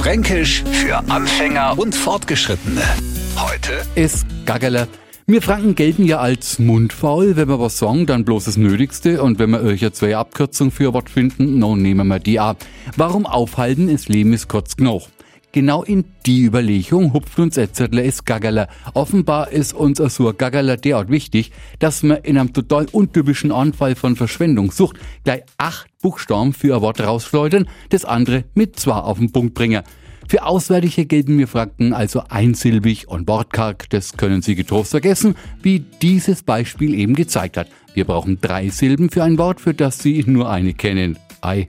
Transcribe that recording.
Fränkisch für Anfänger und Fortgeschrittene. Heute ist Gaggerle. Wir Franken gelten ja als mundfaul. Wenn wir was sagen, dann bloß das Nötigste. Und wenn wir euch jetzt zwei Abkürzungen für was finden, nun nehmen wir die ab. Warum aufhalten? Das Leben ist kurz genug. Genau in die Überlegung hupft uns Etzettler ist Gaggerler. Offenbar ist uns ein Gaggerler derart wichtig, dass wir in einem total untypischen Anfall von Verschwendungssucht gleich acht Buchstaben für ein Wort rausschleudern, das andere mit zwei auf den Punkt bringen. Für Auswärtige gelten wir Franken also einsilbig und wortkarg. Das können Sie getrost vergessen, wie dieses Beispiel eben gezeigt hat. Wir brauchen drei Silben für ein Wort, für das Sie nur eine kennen. Ei.